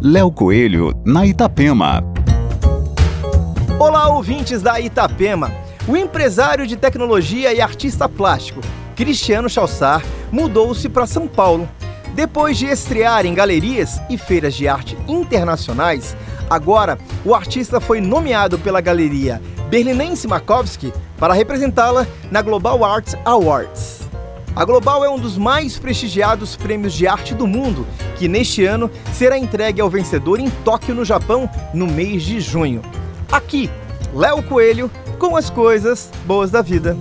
Léo Coelho, na Itapema. Olá, ouvintes da Itapema. O empresário de tecnologia e artista plástico Cristiano Chalsar mudou-se para São Paulo. Depois de estrear em galerias e feiras de arte internacionais, agora o artista foi nomeado pela galeria Berlinense Makovsky para representá-la na Global Arts Awards. A Global é um dos mais prestigiados prêmios de arte do mundo, que neste ano será entregue ao vencedor em Tóquio, no Japão, no mês de junho. Aqui, Léo Coelho com as coisas boas da vida.